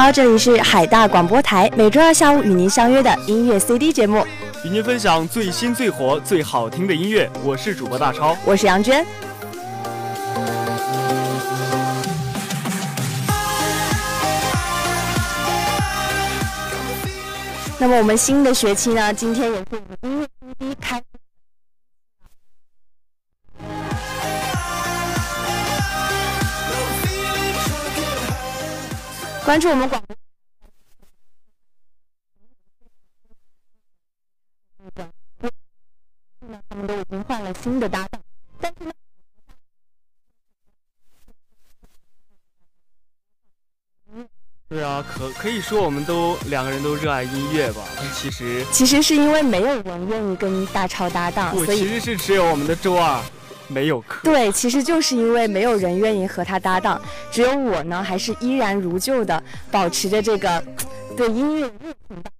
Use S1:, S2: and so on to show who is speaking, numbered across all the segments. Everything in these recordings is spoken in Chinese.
S1: 好，这里是海大广播台，每周二下午与您相约的音乐 CD 节目，
S2: 与您分享最新最火最好听的音乐。我是主播大超，
S1: 我是杨娟。那么我们新的学期呢，今天也是音乐关注我们广播。他们都已经换了新的搭档，但是呢，
S2: 对啊，可可以说我们都两个人都热爱音乐吧？其实
S1: 其实是因为没有人愿意跟大超搭档，所以
S2: 其实是只有我们的周二。没有课。
S1: 对，其实就是因为没有人愿意和他搭档，只有我呢，还是依然如旧的保持着这个 对音乐热情吧。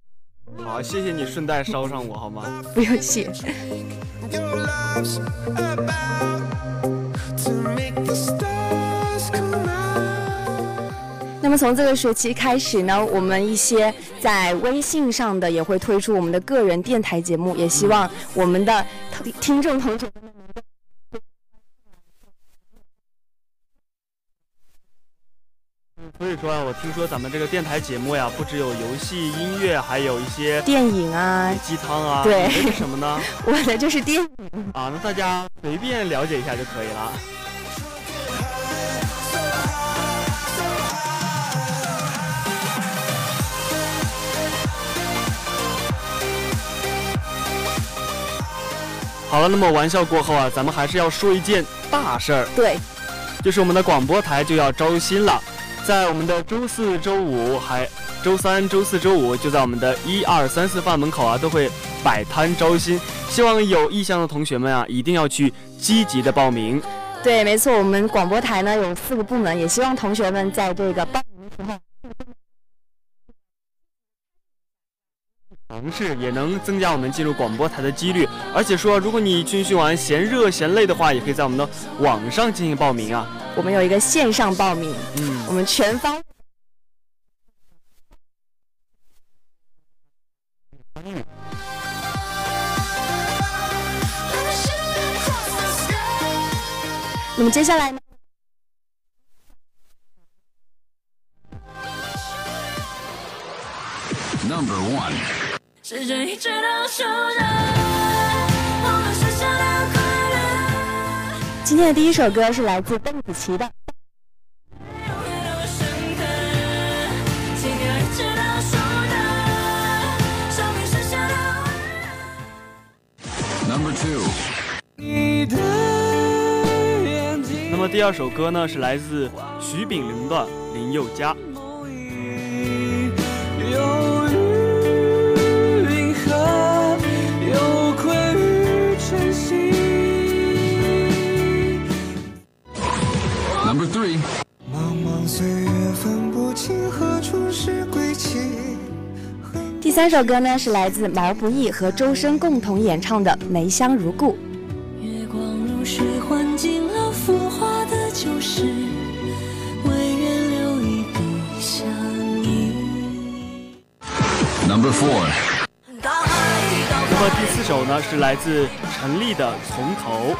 S2: 好，谢谢你顺带捎上我好吗？
S1: 不用谢。那么从这个学期开始呢，我们一些在微信上的也会推出我们的个人电台节目，也希望我们的听众同学们
S2: 所以说啊，我听说咱们这个电台节目呀，不只有游戏、音乐，还有一些
S1: 电影啊、
S2: 鸡汤啊。
S1: 对，
S2: 是什么呢？
S1: 我的就是电影
S2: 啊，那大家随便了解一下就可以了。好了，那么玩笑过后啊，咱们还是要说一件大事儿。
S1: 对，
S2: 就是我们的广播台就要招新了。在我们的周四周五，还周三、周四周五，就在我们的一二三四饭门口啊，都会摆摊招新。希望有意向的同学们啊，一定要去积极的报名。
S1: 对，没错，我们广播台呢有四个部门，也希望同学们在这个报名的时候。
S2: 尝试也能增加我们进入广播台的几率。而且说，如果你军训完嫌热嫌累的话，也可以在我们的网上进行报名啊。
S1: 我们有一个线上报名，
S2: 嗯，
S1: 我们全方。那么接下来呢天的第一首歌是来自邓紫棋的。
S3: Number two。
S2: 那么第二首歌呢，是来自徐秉麟的林宥嘉。
S1: 第三首歌呢是来自毛不易和周深共同演唱的《梅香如故》。
S4: 月光如水，换尽了浮华的旧事，唯愿留一笔相依。
S3: Number four。
S2: 那么第四首呢是来自陈粒的《从头》。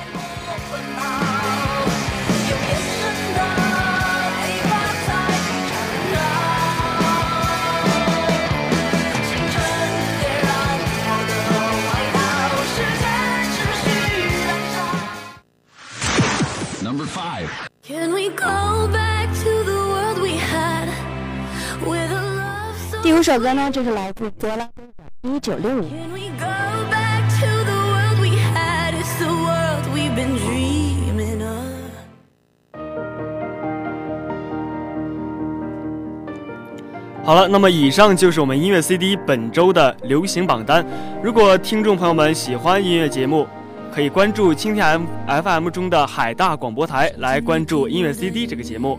S1: 第五首歌呢，就是来自多拉一九六五。
S2: 好了，那么以上就是我们音乐 CD 本周的流行榜单。如果听众朋友们喜欢音乐节目，可以关注蜻蜓 M FM 中的海大广播台，来关注音乐 CD 这个节目。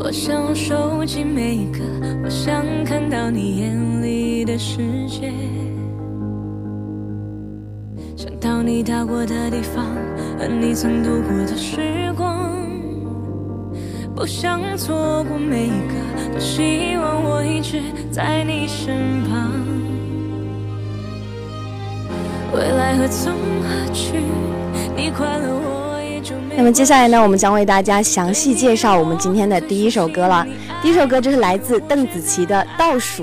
S4: 我想收集每一个，我想看到你眼里的世界。想到你到过的地方和你曾度过的时光，不想错过每一个，多希望我一直在你身旁。未来何从何去？你快乐我。
S1: 那么接下来呢，我们将为大家详细介绍我们今天的第一首歌了。第一首歌就是来自邓紫棋的《倒数》。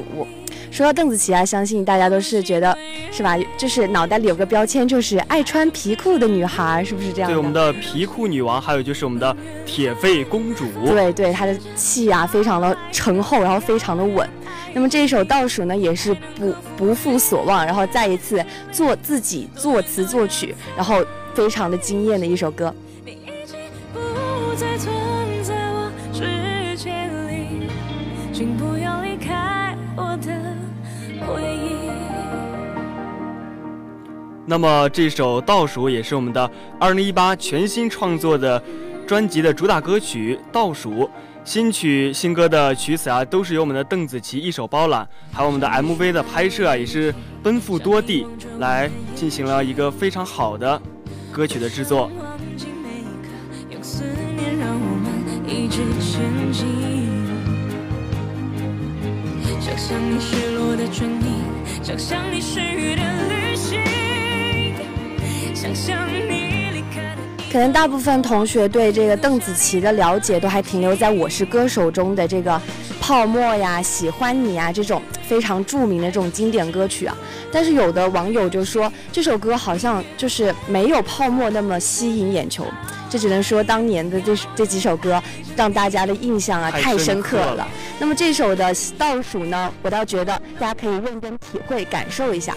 S1: 说到邓紫棋啊，相信大家都是觉得是吧？就是脑袋里有个标签，就是爱穿皮裤的女孩，是不是这样？
S2: 对，我们的皮裤女王，还有就是我们的铁肺公主。
S1: 对对，她的气啊非常的沉厚，然后非常的稳。那么这一首倒数呢，也是不不负所望，然后再一次做自己作词作曲，然后非常的惊艳的一首歌。
S4: 请不要离开我的回忆。
S2: 那么这首倒数也是我们的二零一八全新创作的专辑的主打歌曲《倒数》。新曲新歌的曲词啊，都是由我们的邓紫棋一手包揽，还有我们的 MV 的拍摄啊，也是奔赴多地来进行了一个非常好的歌曲的制作。
S4: 忘记每一刻，用思念让我们一直前进。想象你失落的唇印，想象你失语的旅行，想象你离开的。
S1: 可能大部分同学对这个邓紫棋的了解都还停留在《我是歌手》中的这个泡沫呀、喜欢你啊这种非常著名的这种经典歌曲啊。但是有的网友就说这首歌好像就是没有泡沫那么吸引眼球，这只能说当年的这这几首歌让大家的印象啊
S2: 太
S1: 太深
S2: 深刻了
S1: 刻了。那么这首的倒数呢，我倒觉得大家可以认真体会感受一下。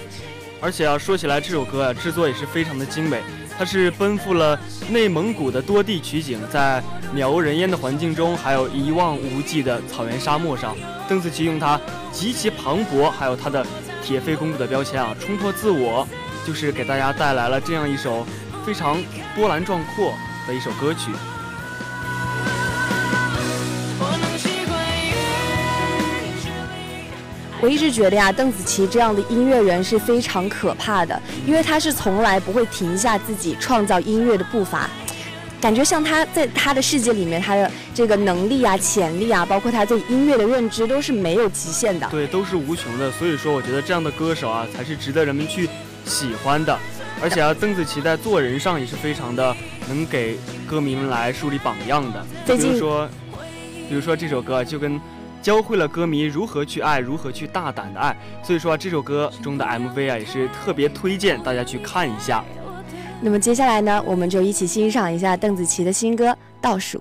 S2: 而且啊，说起来这首歌啊，制作也是非常的精美。它是奔赴了内蒙古的多地取景，在渺无人烟的环境中，还有一望无际的草原沙漠上，邓紫棋用她极其磅礴，还有她的铁肺公主的标签啊，冲破自我，就是给大家带来了这样一首非常波澜壮阔的一首歌曲。
S4: 我
S1: 一直觉得呀，邓紫棋这样的音乐人是非常可怕的，因为她是从来不会停下自己创造音乐的步伐。感觉像她在她的世界里面，她的这个能力啊、潜力啊，包括她对音乐的认知都是没有极限的。
S2: 对，都是无穷的。所以说，我觉得这样的歌手啊，才是值得人们去喜欢的。而且啊，邓紫棋在做人上也是非常的能给歌迷们来树立榜样的。比如说，比如说这首歌就跟教会了歌迷如何去爱，如何去大胆的爱。所以说、啊、这首歌中的 MV 啊，也是特别推荐大家去看一下。
S1: 那么接下来呢，我们就一起欣赏一下邓紫棋的新歌《倒数》。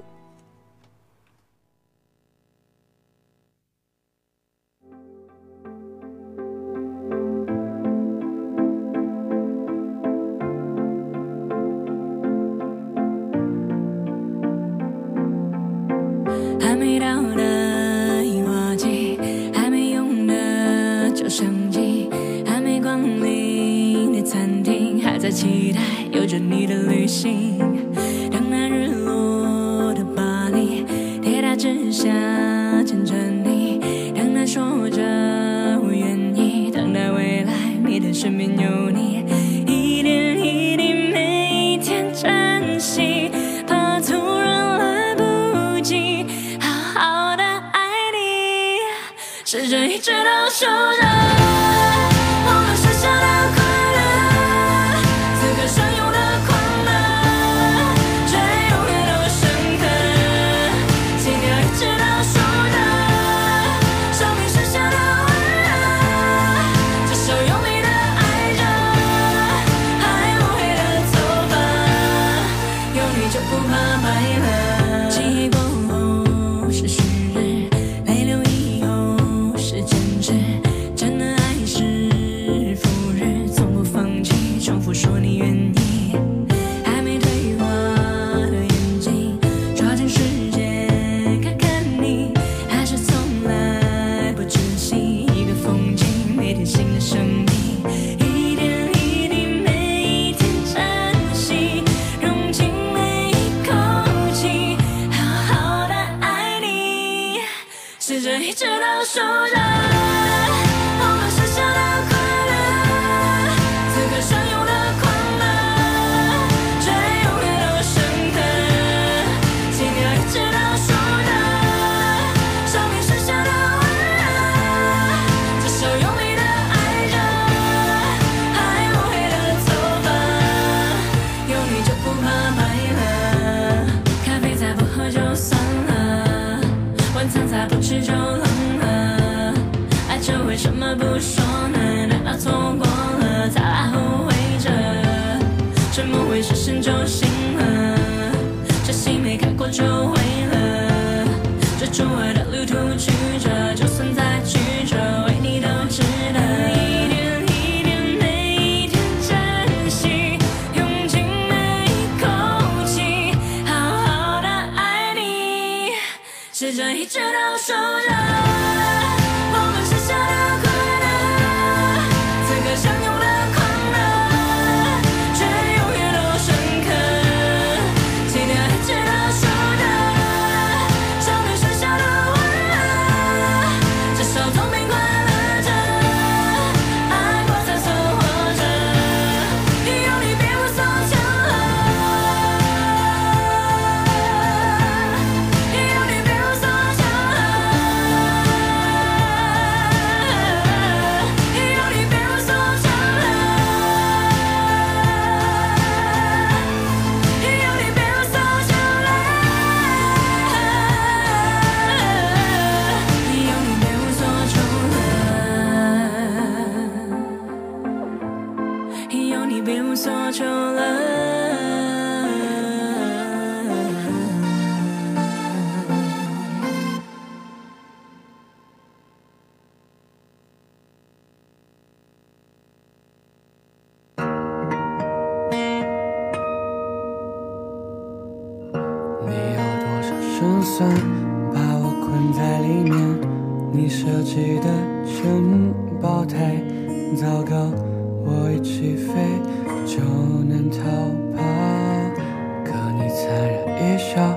S3: 忍一笑，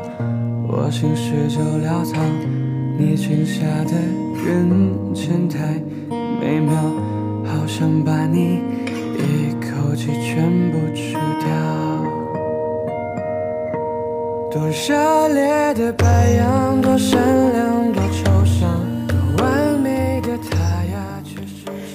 S3: 我心事就潦草。你裙下的圆圈太美妙，好想把你一口气全部吃掉。多热烈的白羊，多善良，多抽象，多完美的他呀，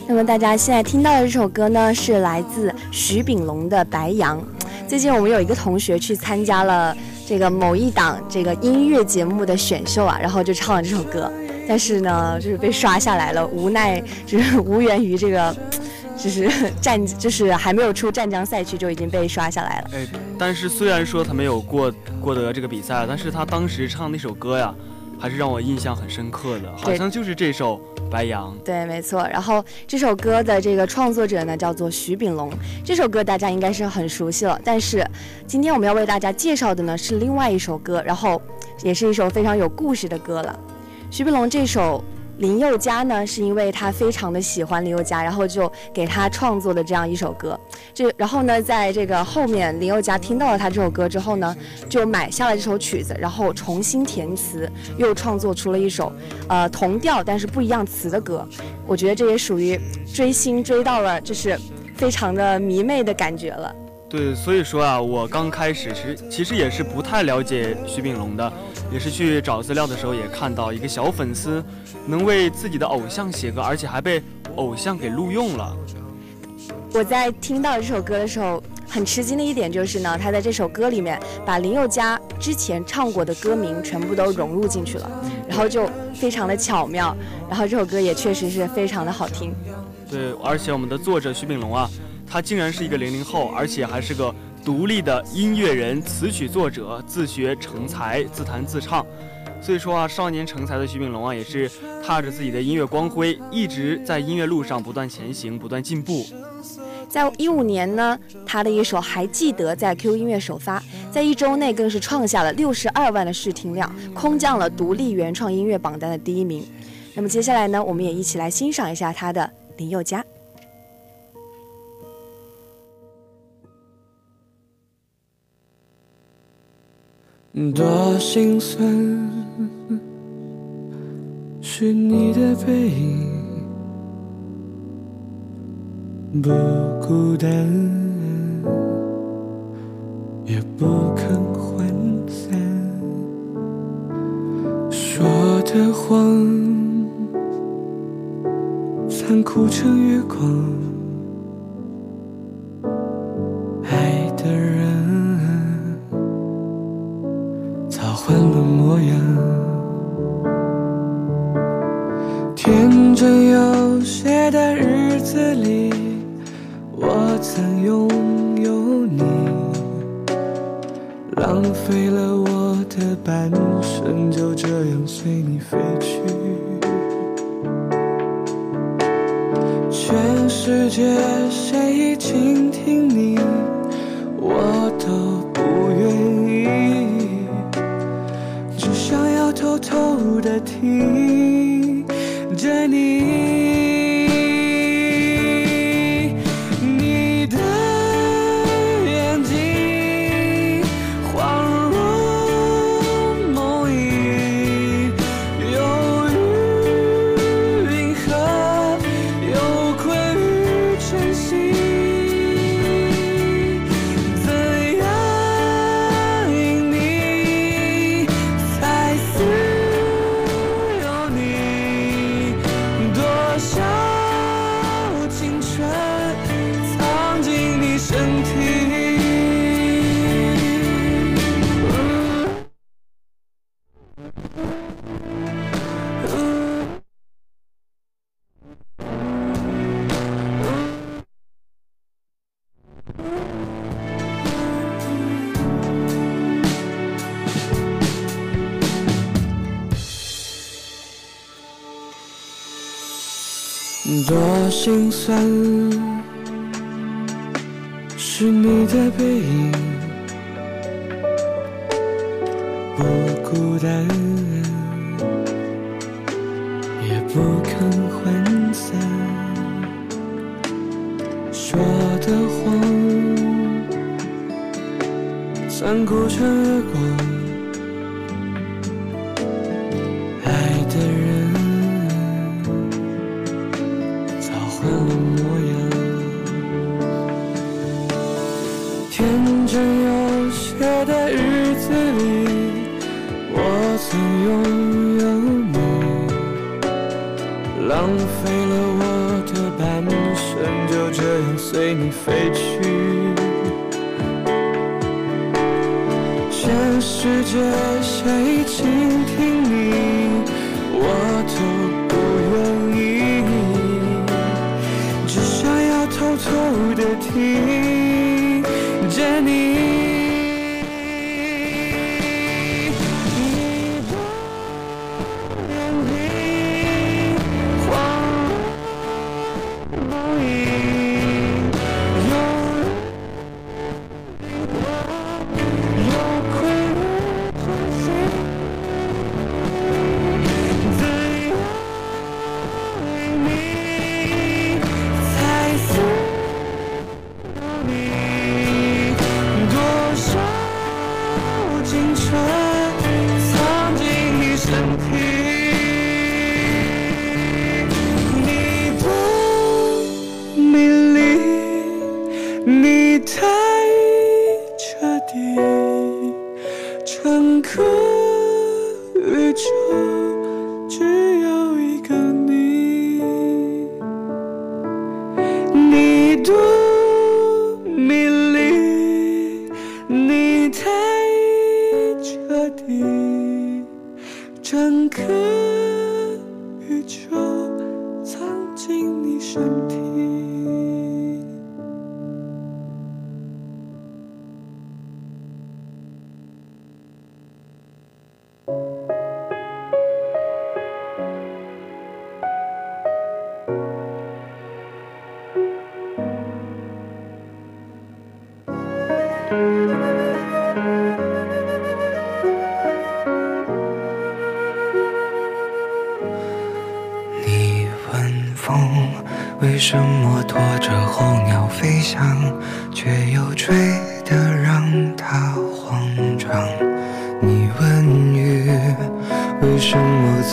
S1: 那么大家现在听到的这首歌呢，是来自徐秉龙的《白羊》。最近我们有一个同学去参加了这个某一档这个音乐节目的选秀啊，然后就唱了这首歌，但是呢，就是被刷下来了，无奈就是无缘于这个，就是战，就是还没有出湛江赛区就已经被刷下来了。
S2: 哎，但是虽然说他没有过过得这个比赛，但是他当时唱那首歌呀，还是让我印象很深刻的，好像就是这首《白杨》。
S1: 对，没错。然后这首歌的这个创作者呢，叫做徐秉龙。这首歌大家应该是很熟悉了，但是今天我们要为大家介绍的呢是另外一首歌，然后也是一首非常有故事的歌了。徐秉龙这首。林宥嘉呢，是因为他非常的喜欢林宥嘉，然后就给他创作的这样一首歌。这然后呢，在这个后面，林宥嘉听到了他这首歌之后呢，就买下了这首曲子，然后重新填词，又创作出了一首呃同调但是不一样词的歌。我觉得这也属于追星追到了，就是非常的迷妹的感觉了。
S2: 对，所以说啊，我刚开始其实其实也是不太了解徐秉龙的，也是去找资料的时候也看到一个小粉丝能为自己的偶像写歌，而且还被偶像给录用了。
S1: 我在听到这首歌的时候，很吃惊的一点就是呢，他在这首歌里面把林宥嘉之前唱过的歌名全部都融入进去了，然后就非常的巧妙，然后这首歌也确实是非常的好听。
S2: 对，而且我们的作者徐秉龙啊，他竟然是一个零零后，而且还是个独立的音乐人、词曲作者，自学成才，自弹自唱。所以说啊，少年成才的徐秉龙啊，也是踏着自己的音乐光辉，一直在音乐路上不断前行，不断进步。
S1: 在一五年呢，他的一首《还记得》在 QQ 音乐首发，在一周内更是创下了六十二万的试听量，空降了独立原创音乐榜单的第一名。那么接下来呢，我们也一起来欣赏一下他的林宥嘉。
S3: 多心酸，是你的背影，不孤单，也不肯涣散。说的谎，残酷成月光，爱的人。模样，天真有些的日子里，我曾拥有你，浪费了我的半生，就这样随你飞去。全世界谁倾听你，的听。多心酸，是你的背影，不孤单，也不肯涣散，说的谎，残酷浪费了我的半生就这样随你飞去。全世界谁倾听你？我都不愿意。只想要偷偷的听着你。你太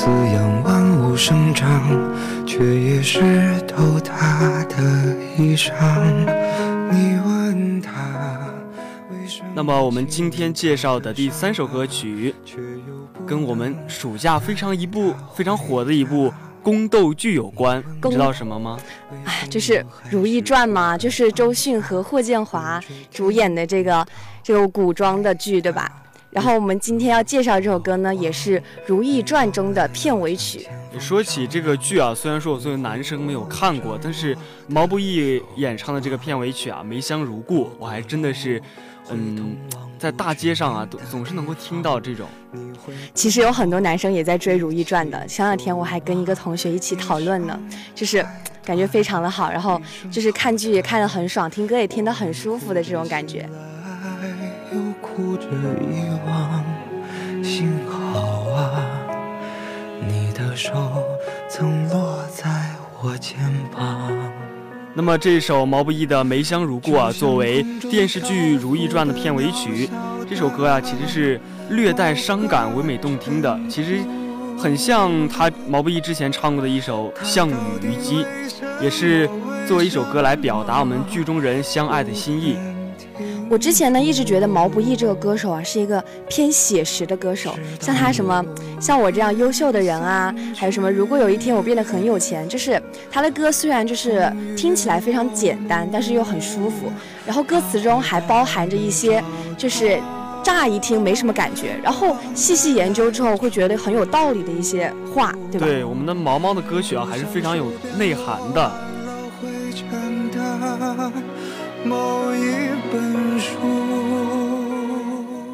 S3: 成月光。
S2: 那么我们今天介绍的第三首歌曲，跟我们暑假非常一部非常火的一部宫斗剧有关，你知道什么吗？
S1: 哎，就是《如懿传》嘛，就是周迅和霍建华主演的这个这个古装的剧，对吧？然后我们今天要介绍这首歌呢，也是《如懿传》中的片尾曲。
S2: 说起这个剧啊，虽然说我作为男生没有看过，但是毛不易演唱的这个片尾曲啊，《梅香如故》，我还真的是，嗯，在大街上啊，总总是能够听到这种。
S1: 其实有很多男生也在追《如懿传》的。前两天我还跟一个同学一起讨论呢，就是感觉非常的好，然后就是看剧也看得很爽，听歌也听得很舒服的这种感觉。
S5: 又哭着遗忘，幸好啊。你的手曾落在我肩膀。
S2: 那么这首毛不易的《梅香如故》啊，作为电视剧《如懿传》的片尾曲，这首歌啊其实是略带伤感、唯美动听的，其实很像他毛不易之前唱过的一首《项羽虞姬》，也是作为一首歌来表达我们剧中人相爱的心意。
S1: 我之前呢一直觉得毛不易这个歌手啊是一个偏写实的歌手，像他什么像我这样优秀的人啊，还有什么如果有一天我变得很有钱，就是他的歌虽然就是听起来非常简单，但是又很舒服，然后歌词中还包含着一些就是乍一听没什么感觉，然后细细研究之后会觉得很有道理的一些话，对吧？
S2: 对，我们的毛毛的歌曲啊还是非常有内涵的。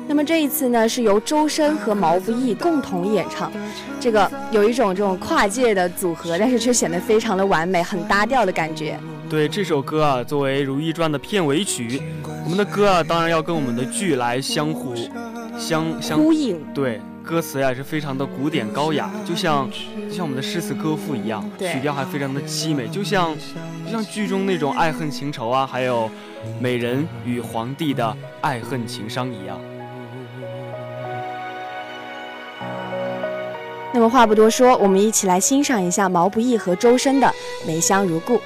S1: 那么这一次呢，是由周深和毛不易共同演唱，这个有一种这种跨界的组合，但是却显得非常的完美，很搭调的感觉。
S2: 对这首歌啊，作为《如懿传》的片尾曲，我们的歌啊，当然要跟我们的剧来相互相相
S1: 呼应。
S2: 对。歌词呀也是非常的古典高雅，就像就像我们的诗词歌赋一样，曲调还非常的凄美，就像就像剧中那种爱恨情仇啊，还有美人与皇帝的爱恨情伤一样。
S1: 那么话不多说，我们一起来欣赏一下毛不易和周深的《梅香如故》。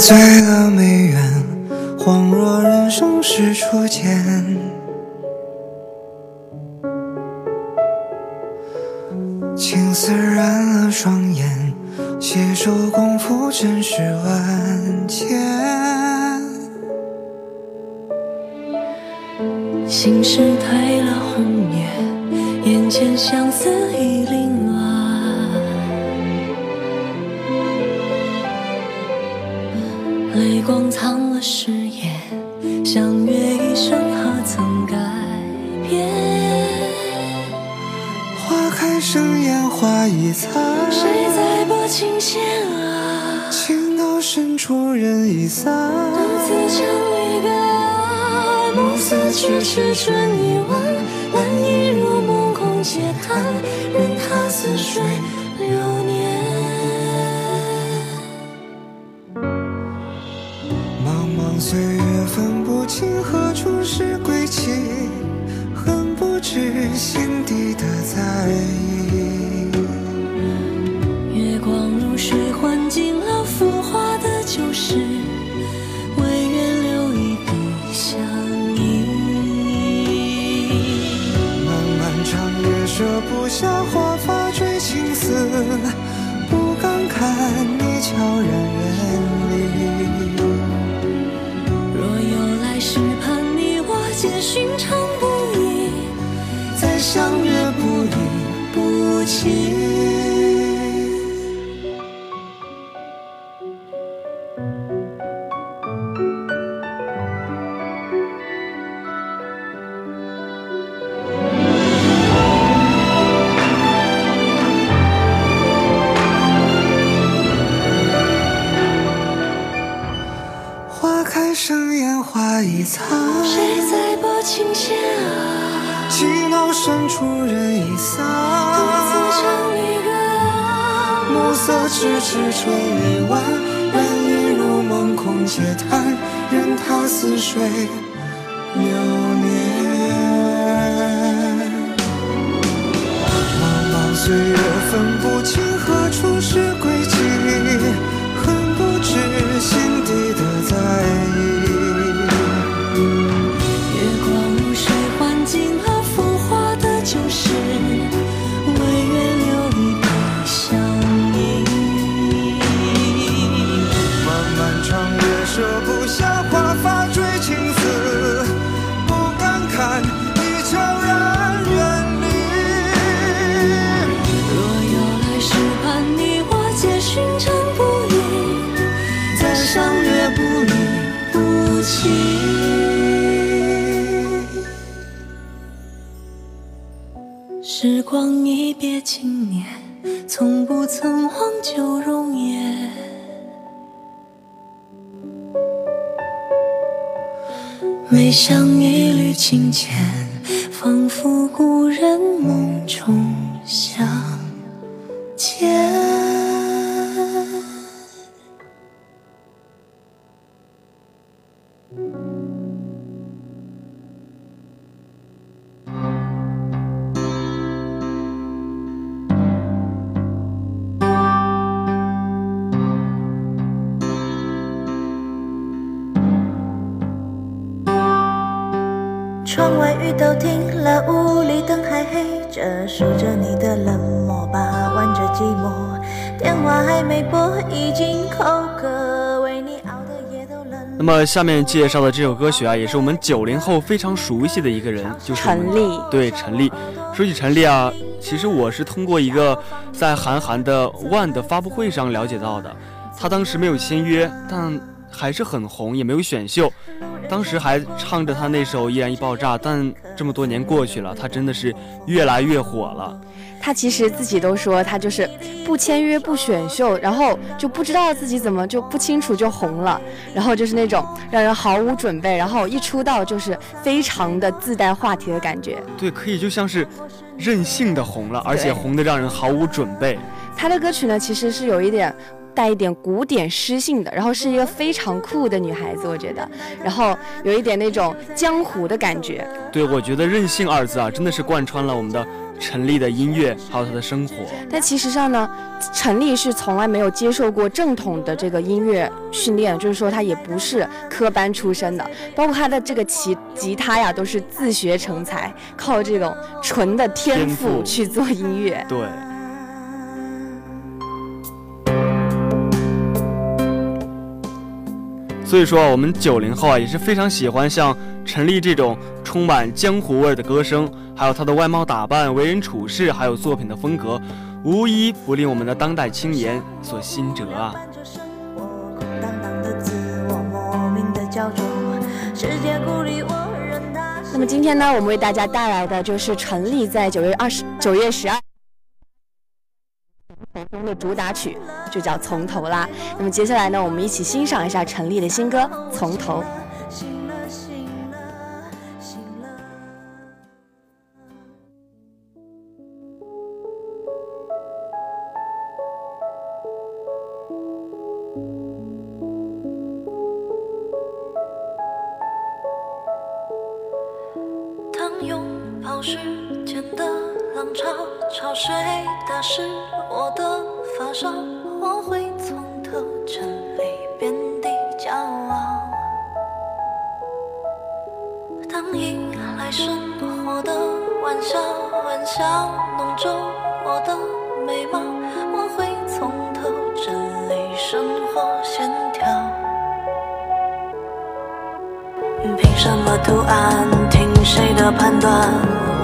S5: 醉了梅园，恍若人生是初见。青丝染了双眼，携手共赴尘世万千。
S4: 心事褪了红颜，眼前相思已凌乱。泪光藏了誓言，相约一生何曾改变？
S5: 花开生烟花易残，
S4: 谁在拨琴弦啊？
S5: 情到深处人已散，
S4: 独自唱离歌啊。暮色迟迟春已晚，蓝衣如梦空嗟叹，任他似水
S5: 岁月分不清何处是归期，恨不知心底的在意。
S4: 月光如水，换尽了浮华的旧事，唯愿留一笔相依。
S5: 漫漫长夜，舍不下华发追青丝，不敢看你悄然情似水流。
S6: 每想一缕清浅，仿佛故人梦中。
S2: 么下面介绍的这首歌曲啊，也是我们九零后非常熟悉的一个人，就是
S1: 陈粒。
S2: 对陈粒，说起陈粒啊，其实我是通过一个在韩寒的 One 的发布会上了解到的，他当时没有签约，但还是很红，也没有选秀，当时还唱着他那首《依然一爆炸》，但这么多年过去了，他真的是越来越火了。
S1: 他其实自己都说他就是不签约不选秀，然后就不知道自己怎么就不清楚就红了，然后就是那种让人毫无准备，然后一出道就是非常的自带话题的感觉。
S2: 对，可以就像是任性的红了，而且红的让人毫无准备。
S1: 他的歌曲呢，其实是有一点带一点古典诗性的，然后是一个非常酷的女孩子，我觉得，然后有一点那种江湖的感觉。
S2: 对，我觉得“任性”二字啊，真的是贯穿了我们的陈丽的音乐，还有她的生活。
S1: 但其实上呢，陈丽是从来没有接受过正统的这个音乐训练，就是说她也不是科班出身的，包括她的这个吉吉他呀，都是自学成才，靠这种纯的天
S2: 赋
S1: 去做音乐。
S2: 对。所以说啊，我们九零后啊也是非常喜欢像陈粒这种充满江湖味儿的歌声，还有她的外貌打扮、为人处事，还有作品的风格，无一不令我们的当代青年所心折啊。
S4: 伴着生活，空荡荡的自我，莫名的焦灼，世界鼓励我任它。
S1: 那么今天呢，我们为大家带来的就是陈粒在九月二十九月十二。的主打曲就叫《从头》啦。那么接下来呢，我们一起欣赏一下陈粒的新歌《从头》。
S4: 凭什么图案？听谁的判断？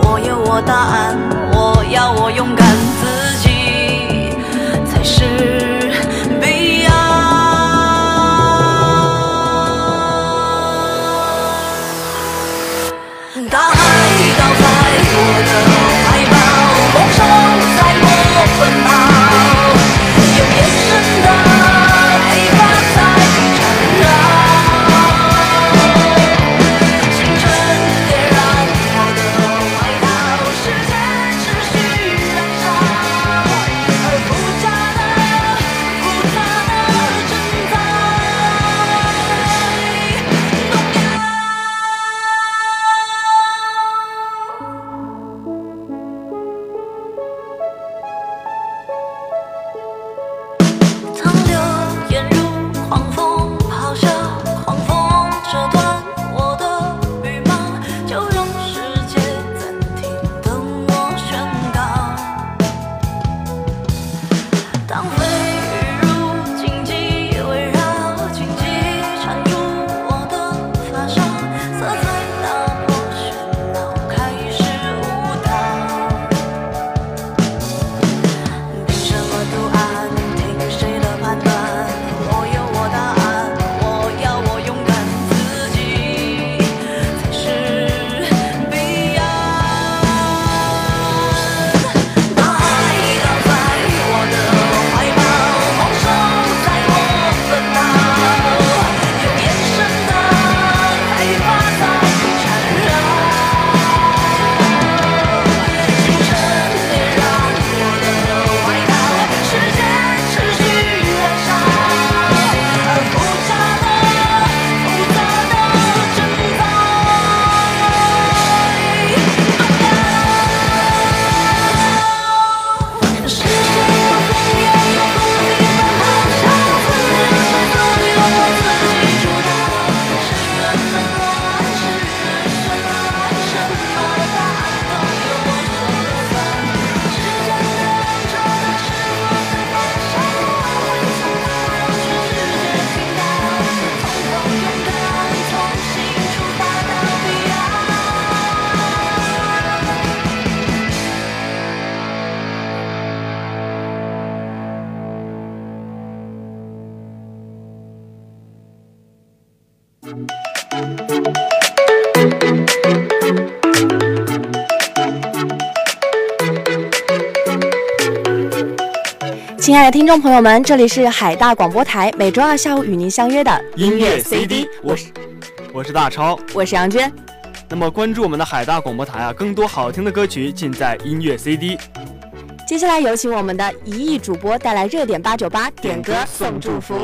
S4: 我有我答案，我要我勇敢，自己才是
S1: 爱的听众朋友们，这里是海大广播台，每周二下午与您相约的
S2: 音乐 CD，我是我是大超，
S1: 我是杨娟。
S2: 那么关注我们的海大广播台啊，更多好听的歌曲尽在音乐 CD。
S1: 接下来有请我们的一亿主播带来热点八九八点歌送祝福。